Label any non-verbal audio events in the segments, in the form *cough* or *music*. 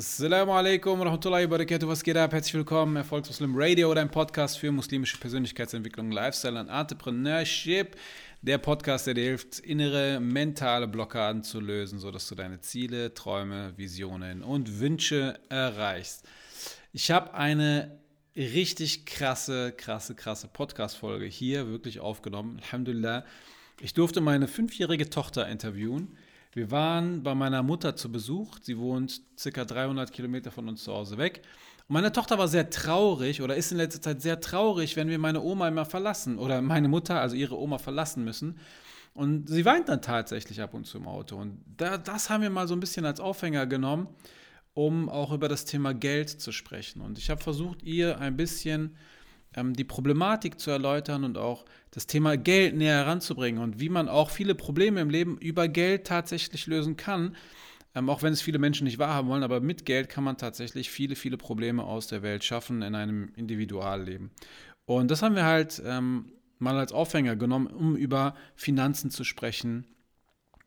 Assalamu alaikum rahmatullahi barakatuh. Was geht ab? Herzlich willkommen. Erfolgsmuslim Radio, dein Podcast für muslimische Persönlichkeitsentwicklung, Lifestyle und Entrepreneurship. Der Podcast, der dir hilft, innere mentale Blockaden zu lösen, sodass du deine Ziele, Träume, Visionen und Wünsche erreichst. Ich habe eine richtig krasse, krasse, krasse Podcast-Folge hier wirklich aufgenommen. Alhamdulillah. Ich durfte meine fünfjährige Tochter interviewen. Wir waren bei meiner Mutter zu Besuch. Sie wohnt circa 300 Kilometer von uns zu Hause weg. Und meine Tochter war sehr traurig oder ist in letzter Zeit sehr traurig, wenn wir meine Oma immer verlassen oder meine Mutter, also ihre Oma, verlassen müssen. Und sie weint dann tatsächlich ab und zu im Auto. Und da, das haben wir mal so ein bisschen als Aufhänger genommen, um auch über das Thema Geld zu sprechen. Und ich habe versucht, ihr ein bisschen ähm, die Problematik zu erläutern und auch das Thema Geld näher heranzubringen und wie man auch viele Probleme im Leben über Geld tatsächlich lösen kann. Ähm, auch wenn es viele Menschen nicht wahrhaben wollen, aber mit Geld kann man tatsächlich viele, viele Probleme aus der Welt schaffen in einem Individualleben. Und das haben wir halt ähm, mal als Aufhänger genommen, um über Finanzen zu sprechen,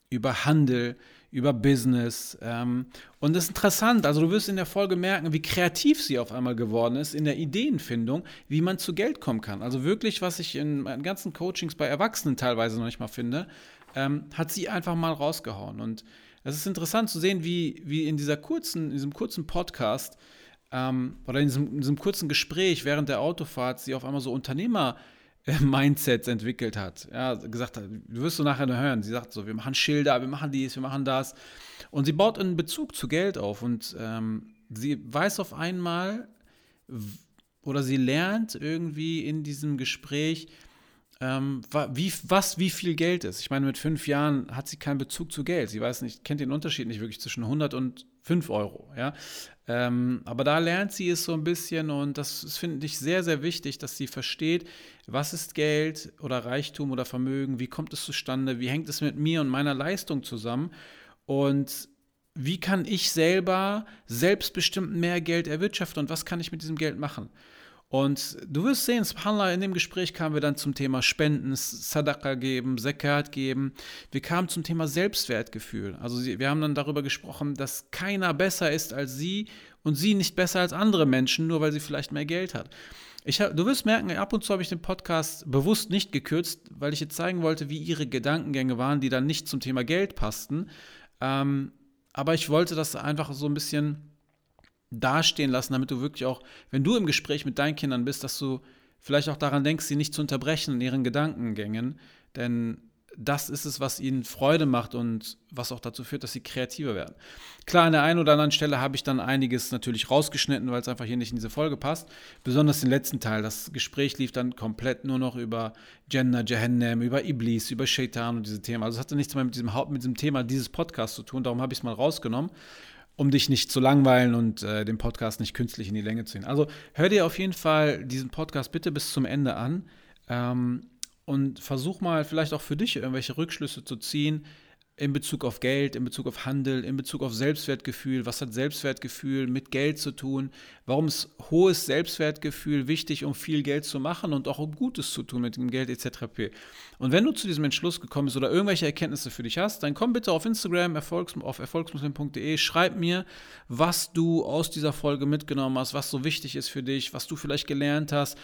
über Handel, über Business. Ähm, und das ist interessant. Also du wirst in der Folge merken, wie kreativ sie auf einmal geworden ist in der Ideenfindung, wie man zu Geld kommen kann. Also wirklich, was ich in meinen ganzen Coachings bei Erwachsenen teilweise noch nicht mal finde, ähm, hat sie einfach mal rausgehauen. Und es ist interessant zu sehen, wie, wie in dieser kurzen, in diesem kurzen Podcast ähm, oder in diesem, in diesem kurzen Gespräch während der Autofahrt sie auf einmal so Unternehmer Mindsets entwickelt hat. Ja, gesagt hat, du wirst du nachher hören. Sie sagt so, wir machen Schilder, wir machen dies, wir machen das. Und sie baut einen Bezug zu Geld auf und ähm, sie weiß auf einmal oder sie lernt irgendwie in diesem Gespräch, ähm, wie, was wie viel Geld ist. Ich meine, mit fünf Jahren hat sie keinen Bezug zu Geld. Sie weiß nicht, kennt den Unterschied nicht wirklich zwischen 100 und 5 Euro. Ja? Ähm, aber da lernt sie es so ein bisschen und das finde ich sehr, sehr wichtig, dass sie versteht, was ist Geld oder Reichtum oder Vermögen, wie kommt es zustande, wie hängt es mit mir und meiner Leistung zusammen? Und wie kann ich selber selbstbestimmt mehr Geld erwirtschaften und was kann ich mit diesem Geld machen. Und du wirst sehen, subhanallah, in dem Gespräch kamen wir dann zum Thema Spenden, Sadaqa geben, Zakat geben. Wir kamen zum Thema Selbstwertgefühl. Also wir haben dann darüber gesprochen, dass keiner besser ist als sie und sie nicht besser als andere Menschen, nur weil sie vielleicht mehr Geld hat. Hab, du wirst merken, ab und zu habe ich den Podcast bewusst nicht gekürzt, weil ich jetzt zeigen wollte, wie ihre Gedankengänge waren, die dann nicht zum Thema Geld passten. Ähm, aber ich wollte das einfach so ein bisschen dastehen lassen, damit du wirklich auch, wenn du im Gespräch mit deinen Kindern bist, dass du vielleicht auch daran denkst, sie nicht zu unterbrechen in ihren Gedankengängen, denn das ist es, was ihnen Freude macht und was auch dazu führt, dass sie kreativer werden. Klar, an der einen oder anderen Stelle habe ich dann einiges natürlich rausgeschnitten, weil es einfach hier nicht in diese Folge passt. Besonders den letzten Teil. Das Gespräch lief dann komplett nur noch über Jannah, Jahannam, über Iblis, über Shaitan und diese Themen. Also es hatte nichts mehr mit diesem mit diesem Thema dieses Podcasts zu tun. Darum habe ich es mal rausgenommen um dich nicht zu langweilen und äh, den Podcast nicht künstlich in die Länge zu ziehen. Also hör dir auf jeden Fall diesen Podcast bitte bis zum Ende an ähm, und versuch mal vielleicht auch für dich irgendwelche Rückschlüsse zu ziehen, in Bezug auf Geld, in Bezug auf Handel, in Bezug auf Selbstwertgefühl. Was hat Selbstwertgefühl mit Geld zu tun? Warum ist hohes Selbstwertgefühl wichtig, um viel Geld zu machen und auch um Gutes zu tun mit dem Geld etc. Und wenn du zu diesem Entschluss gekommen bist oder irgendwelche Erkenntnisse für dich hast, dann komm bitte auf Instagram erfolgs auf erfolgsmuslim.de, schreib mir, was du aus dieser Folge mitgenommen hast, was so wichtig ist für dich, was du vielleicht gelernt hast,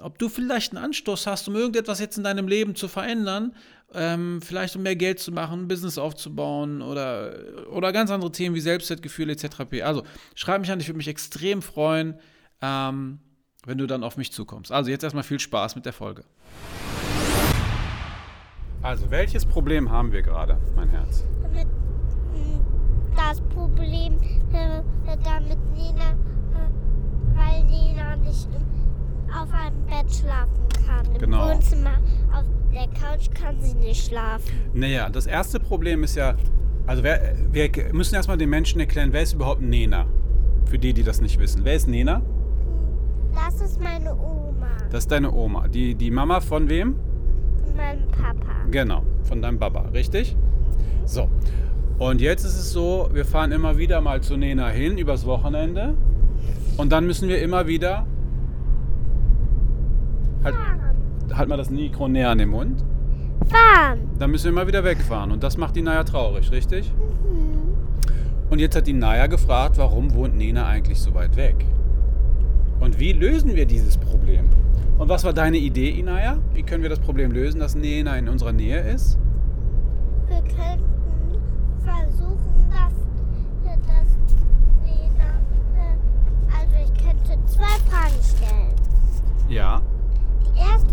ob du vielleicht einen Anstoß hast, um irgendetwas jetzt in deinem Leben zu verändern ähm, vielleicht um mehr Geld zu machen, ein Business aufzubauen oder, oder ganz andere Themen wie Selbstwertgefühl etc. Also schreib mich an, ich würde mich extrem freuen, ähm, wenn du dann auf mich zukommst. Also jetzt erstmal viel Spaß mit der Folge. Also, welches Problem haben wir gerade, mein Herz? Das Problem äh, damit Nina, äh, weil Nina nicht auf einem Bett schlafen kann. Im Genau. Wohnzimmer auf der Couch kann sie nicht schlafen. Naja, das erste Problem ist ja, also wer, wir müssen erstmal den Menschen erklären, wer ist überhaupt Nena? Für die, die das nicht wissen. Wer ist Nena? Das ist meine Oma Das ist deine Oma. Die, die Mama von wem? und mein Papa. Genau, von deinem Papa, richtig? So. Und jetzt ist es so, wir fahren immer wieder mal zu Nena hin übers Wochenende. Und dann müssen wir immer wieder. Halt, halt mal das Mikro näher an den Mund. Fahren. Dann müssen wir immer wieder wegfahren. Und das macht die Naya traurig, richtig? Und jetzt hat die Naya gefragt, warum wohnt Nena eigentlich so weit weg? Und wie lösen wir dieses Problem? Und was war deine Idee, Inaya? Wie können wir das Problem lösen, dass Nena in unserer Nähe ist? Wir könnten versuchen, dass, dass Lena. Äh, also, ich könnte zwei Fragen stellen. Ja. Die erste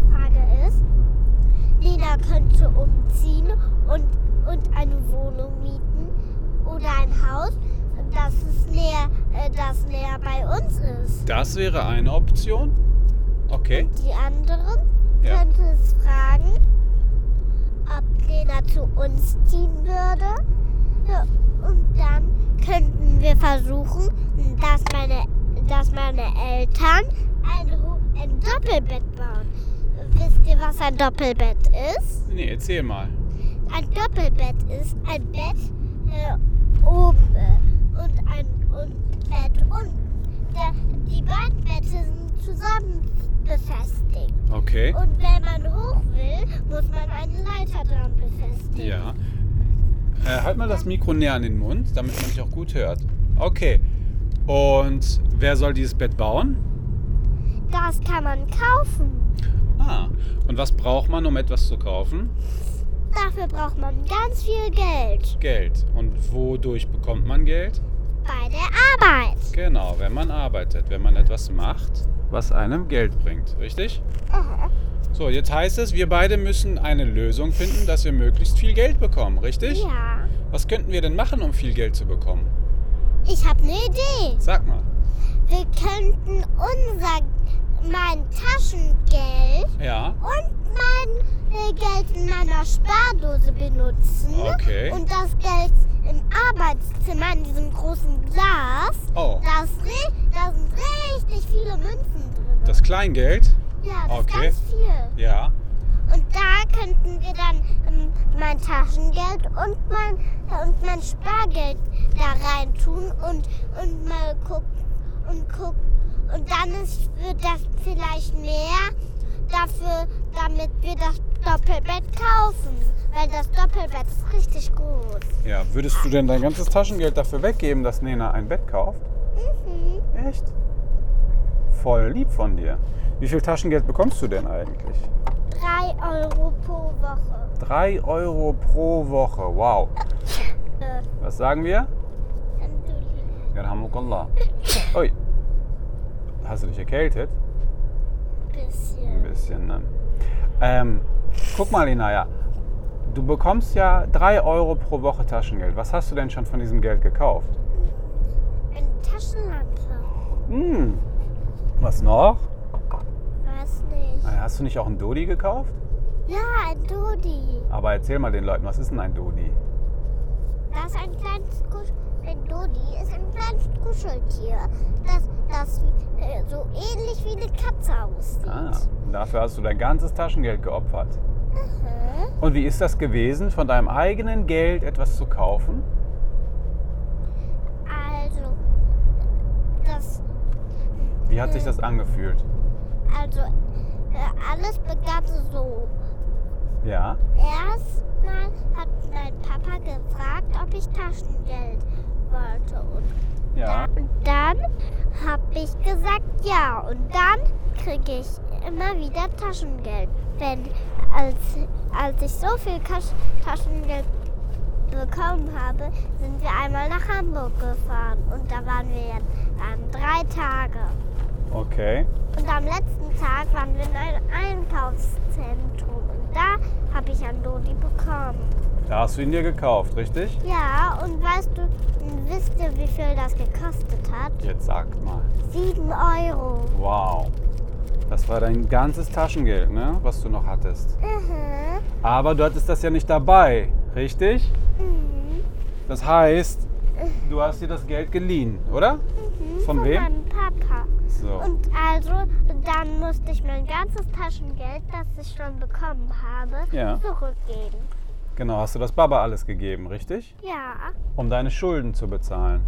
Lena könnte umziehen und, und eine Wohnung mieten oder ein Haus, das, ist näher, äh, das näher bei uns ist. Das wäre eine Option. Okay. Die anderen Ja. könnte es fragen, ob Lena zu uns ziehen würde. Und dann könnten wir versuchen, dass meine, dass meine Eltern ein, ein Doppelbett bauen. Wisst ihr, was ein Doppelbett ist? Nee, erzähl mal. Ein Doppelbett ist ein Bett äh, oben äh, und ein und Bett unten. Die beiden Bette sind zusammen befestigt. Okay. Und wenn man hoch will, muss man eine Leiter dran befestigen. Ja. Äh, halt mal das Mikro näher an den Mund, damit man dich auch gut hört. Okay. Und wer soll dieses Bett bauen? Das kann man kaufen. Ah. Und was braucht man, um etwas zu kaufen? Dafür braucht man ganz viel Geld Geld. Und wodurch bekommt man Geld? bei der Arbeit. Genau, wenn man arbeitet, wenn man etwas macht, was einem Geld bringt. Richtig? Aha. So, jetzt heißt es, wir beide müssen eine Lösung finden, dass wir möglichst viel Geld bekommen. Richtig? Ja. Was könnten wir denn machen, um viel Geld zu bekommen? Ich habe eine Idee. Sag mal. Wir könnten unser mein Taschengeld Ja. und mein äh, Geld in meiner Spardose benutzen. Okay. Und das Geld im Arbeitszimmer in diesem großen Glas. Oh. Da, sind richtig viele Münzen drin. Das Kleingeld? ja, das okay. ist ganz viel. Ja. Und da könnten wir dann ähm, mein Taschengeld und mein, und mein Spargeld da rein tun und, und mal gucken und gucken. Und dann ist, wird das vielleicht mehr dafür, damit wir das Doppelbett kaufen. Weil das Doppelbett ist richtig groß. Ja, würdest du denn dein ganzes Taschengeld dafür weggeben, dass Nena ein Bett kauft? Mhm. Echt? Voll lieb von dir. Wie viel Taschengeld bekommst du denn eigentlich? Drei Euro pro Woche. Drei Euro pro Woche. Wow. Äh, Was sagen wir? Alhamdulillah. Yarhamukallah. Ui. Hast du dich erkältet? Ein bisschen. bisschen, ne? Ähm, guck mal, Inaya. Du bekommst ja 3 Euro pro Woche Taschengeld. Was hast du denn schon von diesem Geld gekauft? Eine Taschenlampe. Hm. Was noch? Weiß nicht. Äh, Hast du nicht auch ein Dodi gekauft? Ja, ein Dodi. Aber erzähl mal den Leuten, was ist denn ein Dodi? Das ist ein kleines Kusch ein Dodi ist ein kleines Kuscheltier, das, das äh, so ähnlich wie eine Katze aussieht. Ah, dafür hast du dein ganzes Taschengeld geopfert. Mhm. Und wie ist das gewesen, von deinem eigenen Geld etwas zu kaufen? Also, das, Wie hat sich das angefühlt? also äh, alles begann so. Ja? Erstmal hat mein Papa gefragt, ob ich Taschengeld wollte. Und Ja. Und dann habe ich gesagt ja. Und dann kriege ich immer wieder Taschengeld. Wenn, als, als ich so viel Kasch Taschengeld bekommen habe, sind wir einmal nach Hamburg gefahren. Und da waren wir jetzt ähm, drei Tage. Okay. Und am letzten Tag waren wir in einem Einkaufszentrum. Und da habe ich ein Dodi bekommen. Da hast du ihn dir gekauft, richtig? Ja, und weißt du, wisst ihr, wie viel das gekostet hat? Jetzt sag mal. Sieben Euro. Wow. Das war dein ganzes Taschengeld, ne? Was du noch hattest. Mhm. Aber du hattest das ja nicht dabei, richtig? Mhm. Das heißt, du hast dir das Geld geliehen, oder? Mhm. Von wem? meinem Papa. So. Und also, dann musste ich mein ganzes Taschengeld, das ich schon bekommen habe, Ja. zurückgeben. Genau, hast du das Baba alles gegeben, richtig? Ja. Um deine Schulden zu bezahlen.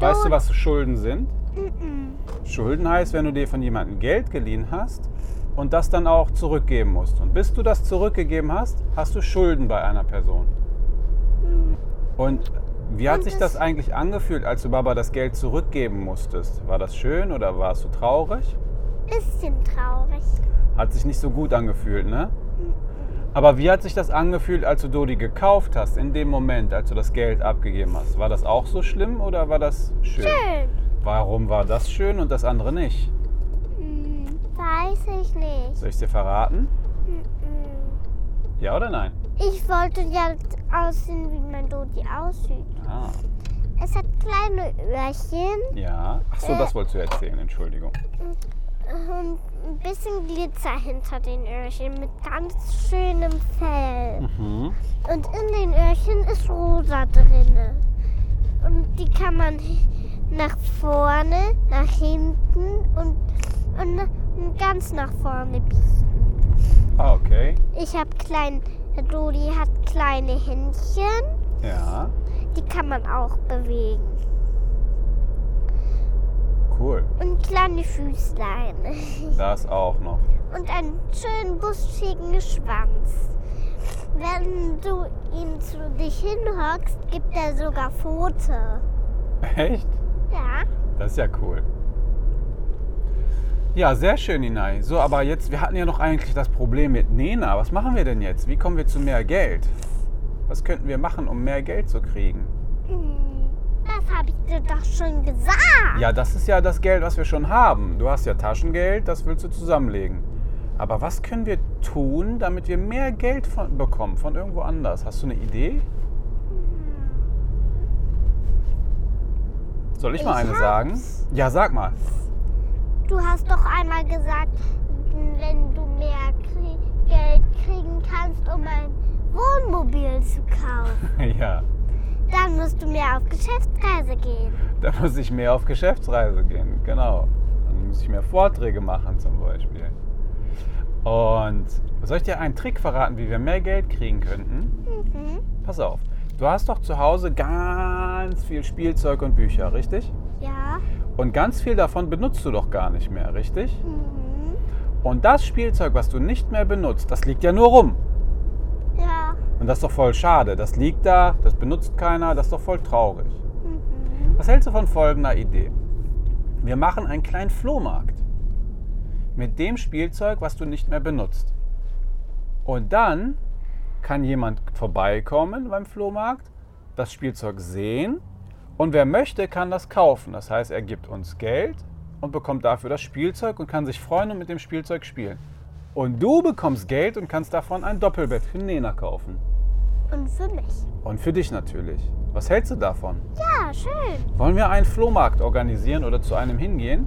Weißt du, was Schulden sind? Mhm. Schulden heißt, wenn du dir von jemandem Geld geliehen hast und das dann auch zurückgeben musst. Und bis du das zurückgegeben hast, hast du Schulden bei einer Person. Und Wie hat Und sich es- das eigentlich angefühlt, als du Baba das Geld zurückgeben musstest? War das schön oder warst du traurig? Bisschen traurig. Hat sich nicht so gut angefühlt, ne? Aber wie hat sich das angefühlt, als du Dodi gekauft hast, in dem Moment, als du das Geld abgegeben hast? War das auch so schlimm oder war das schön? Schön. Warum war das schön und das andere nicht? Hm, weiß ich nicht. Soll ich dir verraten? Hm, Ja oder nein? Ich wollte ja aussehen, wie mein Dodi aussieht. Ah, Es hat kleine Öhrchen ja. Ach so, Äh. das wolltest du erzählen, Entschuldigung. und ein bisschen Glitzer hinter den Öhrchen mit ganz schönem Fell. Mhm. Und in den Öhrchen ist rosa drinne. Und die kann man nach vorne, nach hinten und, und, und ganz nach vorne biegen. Ah, okay. Ich habe klein, Dodi hat kleine Händchen, Ja, die kann man auch bewegen. Cool. Und kleine Füßlein. *laughs* Das auch noch. Und einen schönen buschigen Schwanz. Wenn du ihn zu dich hinhockst, gibt er sogar Pfote. Echt? Ja. Das ist ja cool. Ja, sehr schön, Inai. So, aber jetzt, wir hatten ja noch eigentlich das Problem mit Nena. Was machen wir denn jetzt? Wie kommen wir zu mehr Geld? Was könnten wir machen, um mehr Geld zu kriegen? Hm, Das habe ich dir doch schon gesagt. Ja, das ist ja das Geld, was wir schon haben. Du hast ja Taschengeld, das willst du zusammenlegen. Aber was können wir tun, damit wir mehr Geld von, bekommen von irgendwo anders? Hast du eine Idee? Soll ich mal Ich eine hab's. sagen? Ja, sag mal. Du hast doch einmal gesagt, wenn du mehr Geld kriegen kannst, um ein Wohnmobil zu kaufen, *laughs* ja, dann musst du mehr auf Geschäftsreise gehen. *laughs* da muss ich mehr auf Geschäftsreise gehen. Genau. Dann muss ich mehr Vorträge machen zum Beispiel. Und soll ich dir einen Trick verraten, wie wir mehr Geld kriegen könnten? Mhm. Pass auf. Du hast doch zu Hause ganz viel Spielzeug und Bücher, richtig? Ja. Und ganz viel davon benutzt du doch gar nicht mehr, richtig? Mhm. Und das Spielzeug, was du nicht mehr benutzt, das liegt ja nur rum. Und das ist doch voll schade. Das liegt da, das benutzt keiner, das ist doch voll traurig. Mhm. Was hältst du von folgender Idee? Wir machen einen kleinen Flohmarkt mit dem Spielzeug, was du nicht mehr benutzt. Und dann kann jemand vorbeikommen beim Flohmarkt, das Spielzeug sehen und wer möchte, kann das kaufen. Das heißt, er gibt uns Geld und bekommt dafür das Spielzeug und kann sich freuen und mit dem Spielzeug spielen. Und du bekommst Geld und kannst davon ein Doppelbett für Nena kaufen. Und für mich. Und für dich natürlich. Was hältst du davon? Ja, schön. Wollen wir einen Flohmarkt organisieren oder zu einem hingehen?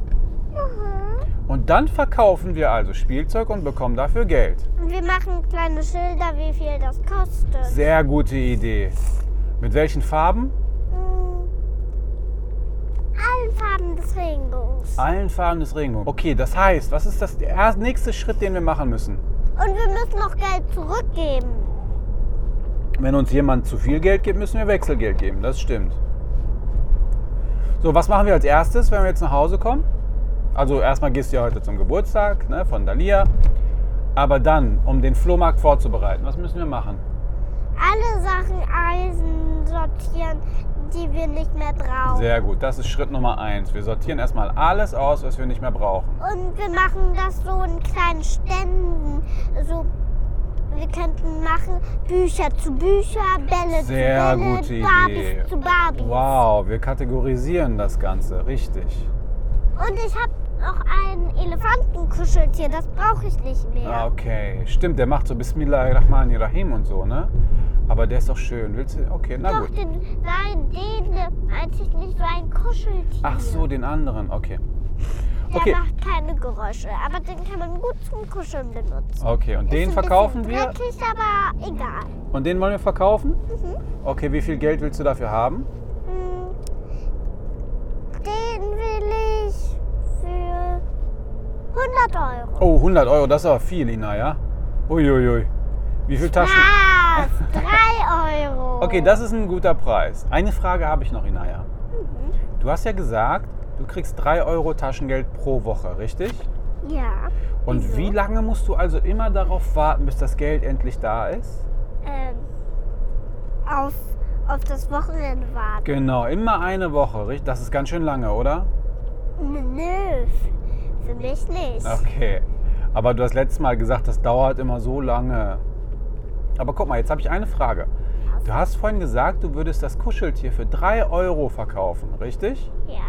Mhm. Und dann verkaufen wir also Spielzeug und bekommen dafür Geld. Und wir machen kleine Schilder, wie viel das kostet. Sehr gute Idee. Mit welchen Farben? Allen Farben des Regenbogens. Allen Farben des Regenbogens. Okay, das heißt, was ist das der erste- nächste Schritt, den wir machen müssen? Und wir müssen noch Geld zurückgeben. Wenn uns jemand zu viel Geld gibt, müssen wir Wechselgeld geben. Das stimmt. So, was machen wir als erstes, wenn wir jetzt nach Hause kommen? Also erstmal gehst du ja heute zum Geburtstag ne, von Dalia. Aber dann, um den Flohmarkt vorzubereiten, was müssen wir machen? Alle Sachen Eisen sortieren, die wir nicht mehr brauchen. Sehr gut, das ist Schritt Nummer eins. Wir sortieren erstmal alles aus, was wir nicht mehr brauchen. Und wir machen das so in kleinen Ständen. So, wir könnten machen Bücher zu Bücher, Bälle Sehr zu Bälle, gute Idee. Barbies zu Barbies. Wow, wir kategorisieren das Ganze, richtig. Und ich habe noch ein Elefantenkuscheltier, das brauche ich nicht mehr. Ah, okay. Stimmt, der macht so Bismillahirrahmanirrahim und so, ne? Aber der ist doch schön. Willst du? Okay, na Doch, gut. den, nein, den meinte ich nicht so ein Kuscheltier. Ach so, den anderen, okay. Der Okay. macht keine Geräusche, aber den kann man gut zum Kuscheln benutzen. Okay, und den verkaufen wir? Dreckig, aber egal. Und den wollen wir verkaufen? Mhm. Okay, wie viel Geld willst du dafür haben? Hm, Den will ich für 100 Euro. Oh, 100 Euro, das ist aber viel, Ina, ja? Uiuiui. Wie viel Taschen? Was? 3 Euro. Okay, das ist ein guter Preis. Eine Frage habe ich noch, Inaya. Mhm. Du hast ja gesagt, du kriegst 3 Euro Taschengeld pro Woche, richtig? Ja. Und Wieso? wie lange musst du also immer darauf warten, bis das Geld endlich da ist? Ähm, auf, auf das Wochenende warten. Genau, immer eine Woche. richtig? Das ist ganz schön lange, oder? Nö, für mich nicht. Okay. Aber du hast letztes Mal gesagt, das dauert immer so lange. Aber guck mal, jetzt habe ich eine Frage. Du hast vorhin gesagt, du würdest das Kuscheltier für 3 Euro verkaufen, richtig? Ja.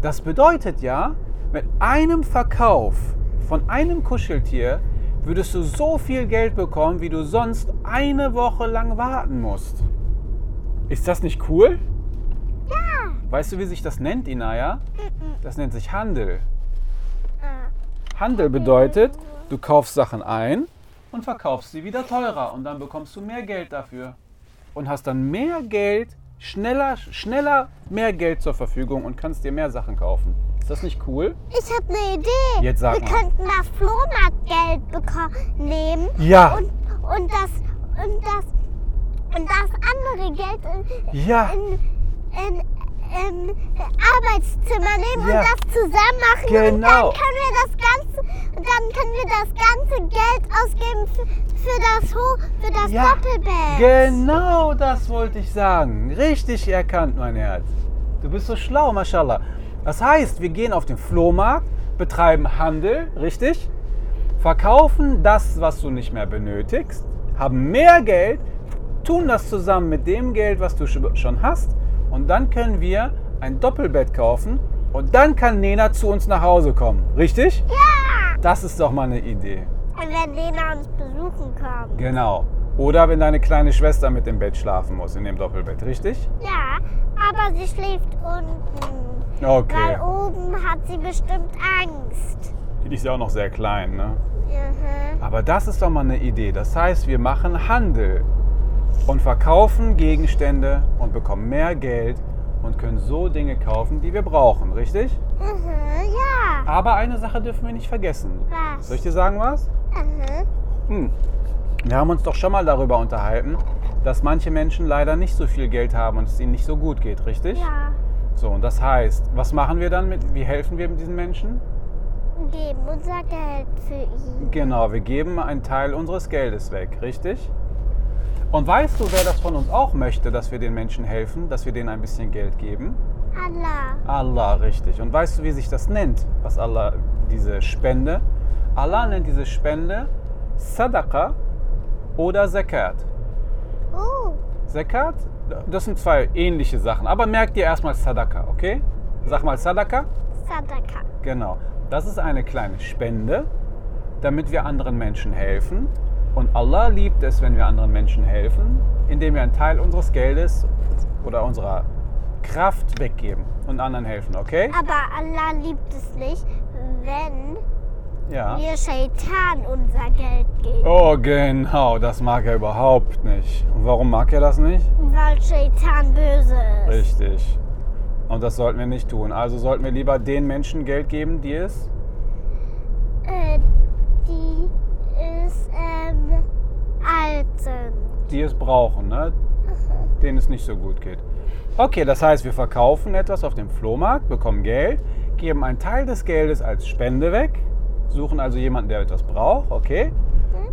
Das bedeutet ja, mit einem Verkauf von einem Kuscheltier würdest du so viel Geld bekommen, wie du sonst eine Woche lang warten musst. Ist das nicht cool? Ja. Weißt du, wie sich das nennt, Inaya? Das nennt sich Handel. Ah, Handel bedeutet, du kaufst Sachen ein und verkaufst sie wieder teurer und dann bekommst du mehr Geld dafür und hast dann mehr Geld, schneller, schneller mehr Geld zur Verfügung und kannst dir mehr Sachen kaufen. Ist das nicht cool? Ich habe eine Idee. Jetzt sag Wir mal. könnten das Flohmarktgeld nehmen Ja. und, und das und das und das andere Geld in, Ja. in, in, in Arbeitszimmer nehmen Ja. und das zusammen machen und Genau. dann können wir das ganze und dann können wir das ganze Geld ausgeben für, für das Ho für das Ja, Doppelbett. Genau das wollte ich sagen. Richtig erkannt, mein Herz. Du bist so schlau, mashallah. Das heißt, wir gehen auf den Flohmarkt, betreiben Handel, richtig? Verkaufen das, was du nicht mehr benötigst, haben mehr Geld, tun das zusammen mit dem Geld, was du sch- schon hast und dann können wir ein Doppelbett kaufen und dann kann Nena zu uns nach Hause kommen, richtig? Ja. Das ist doch mal eine Idee. Und wenn Lena uns besuchen kommt. Genau. Oder wenn deine kleine Schwester mit dem Bett schlafen muss, in dem Doppelbett, richtig? Ja, aber sie schläft unten. Okay. Weil oben hat sie bestimmt Angst. Die ist ja auch noch sehr klein, ne? Mhm. Aber das ist doch mal eine Idee. Das heißt, wir machen Handel und verkaufen Gegenstände und bekommen mehr Geld und können so Dinge kaufen, die wir brauchen, richtig? Mhm, ja. Aber eine Sache dürfen wir nicht vergessen. Was? Soll ich dir sagen was? Mhm. Hm. Wir haben uns doch schon mal darüber unterhalten, dass manche Menschen leider nicht so viel Geld haben und es ihnen nicht so gut geht, richtig? Ja. So, und das heißt, was machen wir dann mit, wie helfen wir diesen Menschen? Geben unser Geld für ihn. Genau, wir geben einen Teil unseres Geldes weg, richtig? Und weißt du, wer das von uns auch möchte, dass wir den Menschen helfen, dass wir denen ein bisschen Geld geben? Allah. Allah, richtig. Und weißt du, wie sich das nennt, was Allah, diese Spende? Allah nennt diese Spende Sadaqa oder Zakat. Oh. Zakat, das sind zwei ähnliche Sachen, aber merk dir erstmal Sadaqa, okay? Sag mal Sadaqa. Sadaka. Genau. Das ist eine kleine Spende, damit wir anderen Menschen helfen. Und Allah liebt es, wenn wir anderen Menschen helfen, indem wir einen Teil unseres Geldes oder unserer Kraft weggeben und anderen helfen, okay? Aber Allah liebt es nicht, wenn Ja. wir Shaitan unser Geld geben. Oh, genau, das mag er überhaupt nicht. Und warum mag er das nicht? Weil Shaitan böse ist. Richtig. Und das sollten wir nicht tun. Also sollten wir lieber den Menschen Geld geben, die es Äh, die ist ähm, alt sind. die es brauchen, ne? *laughs* denen es nicht so gut geht. Okay, das heißt, wir verkaufen etwas auf dem Flohmarkt, bekommen Geld, geben einen Teil des Geldes als Spende weg, suchen also jemanden, der etwas braucht, okay?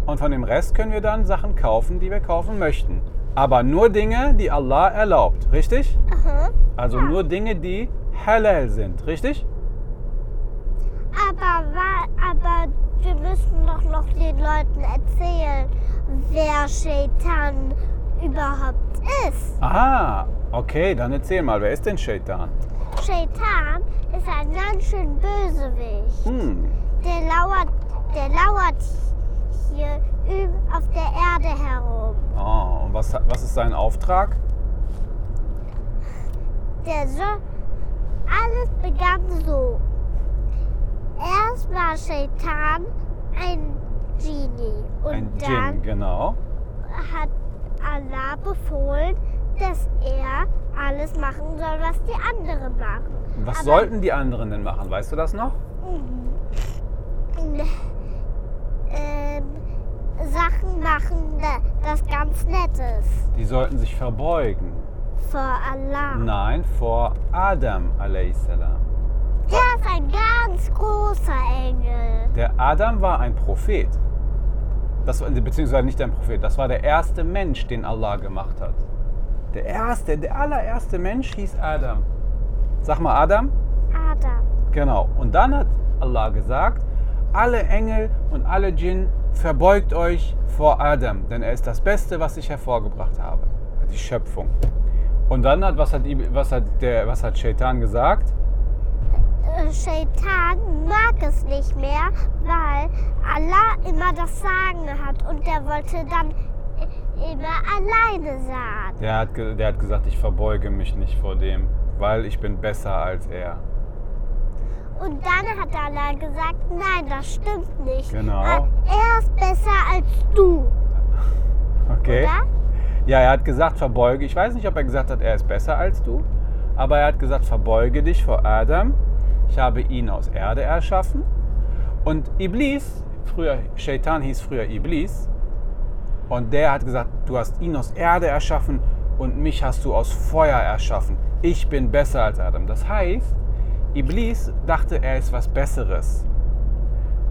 Und von dem Rest können wir dann Sachen kaufen, die wir kaufen möchten. Aber nur Dinge, die Allah erlaubt, richtig? Aha. Also nur Dinge, die halal sind, richtig? Aber, aber müssen doch noch den Leuten erzählen, wer Shaitan überhaupt ist. Aha, okay, dann erzähl mal, wer ist denn Shaitan? Shaitan ist ein ganz schön Bösewicht. Hm, Der lauert, der lauert hier auf der Erde herum. oh, und was, was ist sein Auftrag? Der so, alles begann so. Erst war Shaitan ein Genie und Ein dann Djinn, genau. hat Allah befohlen, dass er alles machen soll, was die anderen machen. Was Aber- sollten die anderen denn machen? Weißt du das noch? Ähm, Sachen machen, da- das ganz nett ist. Die sollten sich verbeugen. Vor Allah. Nein, vor Adam a.s. Der ist ein ganz großer Engel. Der Adam war ein Prophet. Das, war- beziehungsweise nicht ein Prophet, das war der erste Mensch, den Allah gemacht hat. Der erste, der allererste Mensch hieß Adam. Sag mal Adam. Adam. Genau. Und dann hat Allah gesagt, alle Engel und alle Djinn verbeugt euch vor Adam, denn er ist das Beste, was ich hervorgebracht habe. Die Schöpfung. Und dann hat, was hat, was hat, der, was hat Shaitan gesagt? Shaitan mag es nicht mehr, weil Allah immer das Sagen hat und der wollte dann immer alleine sein. Der hat, der hat gesagt, ich verbeuge mich nicht vor dem, weil ich bin besser als er. Und dann hat Allah gesagt, nein, das stimmt nicht. Genau. Er ist besser als du. Okay. Oder? Ja, er hat gesagt, verbeuge. Ich weiß nicht, ob er gesagt hat, er ist besser als du, aber er hat gesagt, verbeuge dich vor Adam. Ich habe ihn aus Erde erschaffen. Und Iblis, früher, Shaitan hieß früher Iblis, und der hat gesagt, du hast ihn aus Erde erschaffen und mich hast du aus Feuer erschaffen. Ich bin besser als Adam. Das heißt, Iblis dachte, er ist was Besseres.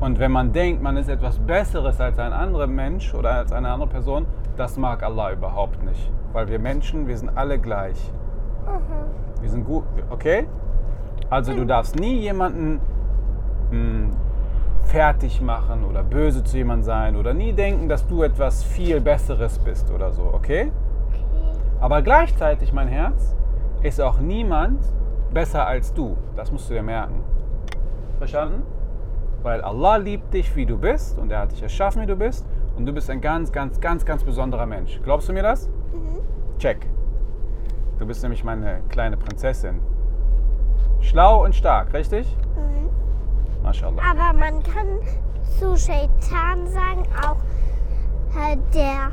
Und wenn man denkt, man ist etwas Besseres als ein anderer Mensch oder als eine andere Person, das mag Allah überhaupt nicht. Weil wir Menschen, wir sind alle gleich. Wir sind gut, okay? Also du darfst nie jemanden mh, fertig machen oder böse zu jemandem sein oder nie denken, dass du etwas viel Besseres bist oder so, okay? Aber gleichzeitig, mein Herz, ist auch niemand besser als du. Das musst du dir merken. Verstanden? Weil Allah liebt dich, wie du bist und er hat dich erschaffen, wie du bist und du bist ein ganz, ganz, ganz, ganz besonderer Mensch. Glaubst du mir das? Check. Du bist nämlich meine kleine Prinzessin. Schlau und stark, richtig? Mhm. Mashallah. Aber man kann zu Shaitan sagen auch äh, der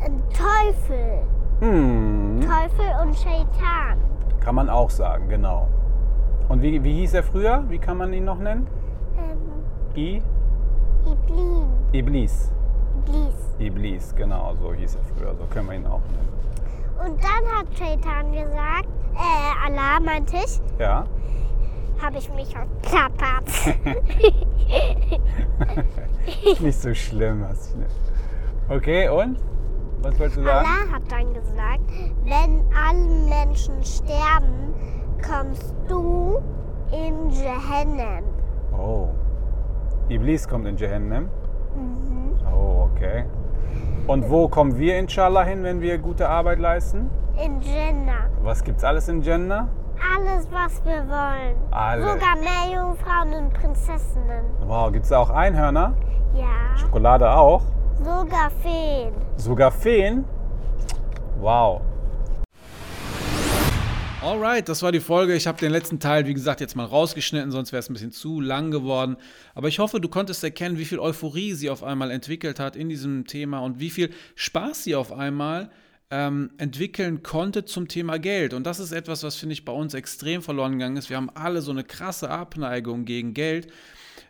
äh, Teufel. Hm, Teufel und Shaitan. kann man auch sagen, genau. Und wie, wie hieß er früher? Wie kann man ihn noch nennen? Ähm, I? Iblin. Iblis. Iblis. Iblis, genau, so hieß er früher. So können wir ihn auch nennen. Und dann hat Shaitan gesagt, äh, Allah meinte ich, Ja? habe ich mich verplappert. *laughs* *laughs* Nicht so schlimm. Hast du Okay, und? Was wolltest du sagen? Allah hat dann gesagt, wenn alle Menschen sterben, kommst du in Jahannam. Oh. Iblis kommt in Jahannam. Mhm. Oh, okay. Und wo kommen wir inshallah hin, wenn wir gute Arbeit leisten? In Jannah. Was gibt's alles in Jannah? Alles, was wir wollen. Alles. Sogar Meerjungfrauen und Prinzessinnen. Wow, gibt's da auch Einhörner? Ja. Schokolade auch? Sogar Feen. Sogar Feen? Wow. Alright, das war die Folge. Ich habe den letzten Teil, wie gesagt, jetzt mal rausgeschnitten, sonst wäre es ein bisschen zu lang geworden. Aber ich hoffe, du konntest erkennen, wie viel Euphorie sie auf einmal entwickelt hat in diesem Thema und wie viel Spaß sie auf einmal ähm, entwickeln konnte zum Thema Geld. Und das ist etwas, was, finde ich, bei uns extrem verloren gegangen ist. Wir haben alle so eine krasse Abneigung gegen Geld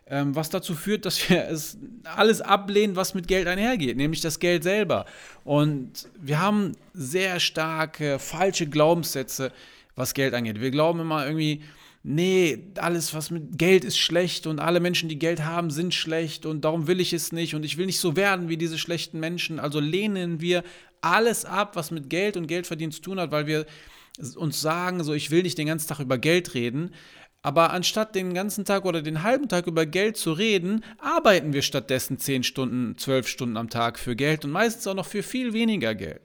ähm, was dazu führt, dass wir *laughs* es alles ablehnen, was mit Geld einhergeht, nämlich das Geld selber. Und wir haben sehr starke falsche Glaubenssätze, was Geld angeht. Wir glauben immer irgendwie, nee, alles, was mit Geld ist schlecht und alle Menschen, die Geld haben, sind schlecht und darum will ich es nicht und ich will nicht so werden wie diese schlechten Menschen. Also lehnen wir alles ab, was mit Geld und Geldverdienen zu tun hat, weil wir uns sagen, so ich will nicht den ganzen Tag über Geld reden. Aber anstatt den ganzen Tag oder den halben Tag über Geld zu reden, arbeiten wir stattdessen 10 Stunden, 12 Stunden am Tag für Geld und meistens auch noch für viel weniger Geld.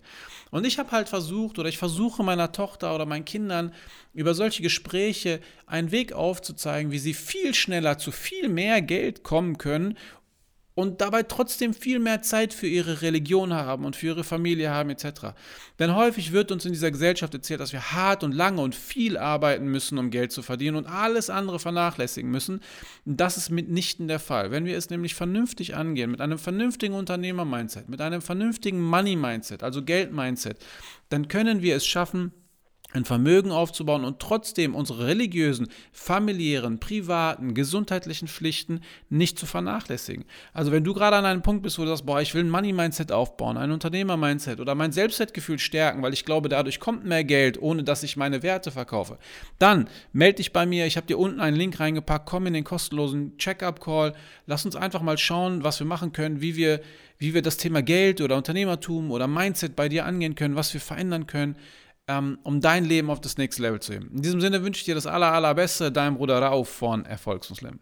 Und ich habe halt versucht oder ich versuche meiner Tochter oder meinen Kindern über solche Gespräche einen Weg aufzuzeigen, wie sie viel schneller zu viel mehr Geld kommen können und dabei trotzdem viel mehr Zeit für ihre Religion haben und für ihre Familie haben etc. Denn häufig wird uns in dieser Gesellschaft erzählt, dass wir hart und lange und viel arbeiten müssen, um Geld zu verdienen und alles andere vernachlässigen müssen. Das ist mitnichten der Fall. Wenn wir es nämlich vernünftig angehen, mit einem vernünftigen Unternehmer-Mindset, mit einem vernünftigen Money-Mindset, also Geld-Mindset, dann können wir es schaffen, ein Vermögen aufzubauen und trotzdem unsere religiösen, familiären, privaten, gesundheitlichen Pflichten nicht zu vernachlässigen. Also wenn du gerade an einem Punkt bist, wo du sagst, boah, ich will ein Money-Mindset aufbauen, ein Unternehmer-Mindset oder mein Selbstwertgefühl stärken, weil ich glaube, dadurch kommt mehr Geld, ohne dass ich meine Werte verkaufe, dann melde dich bei mir. Ich habe dir unten einen Link reingepackt, komm in den kostenlosen Check-up-Call. Lass uns einfach mal schauen, was wir machen können, wie wir, wie wir das Thema Geld oder Unternehmertum oder Mindset bei dir angehen können, was wir verändern können ähm, um dein Leben auf das nächste Level zu heben. In diesem Sinne wünsche ich dir das aller, allerbeste, dein Bruder Rauf von Erfolgsmuslim.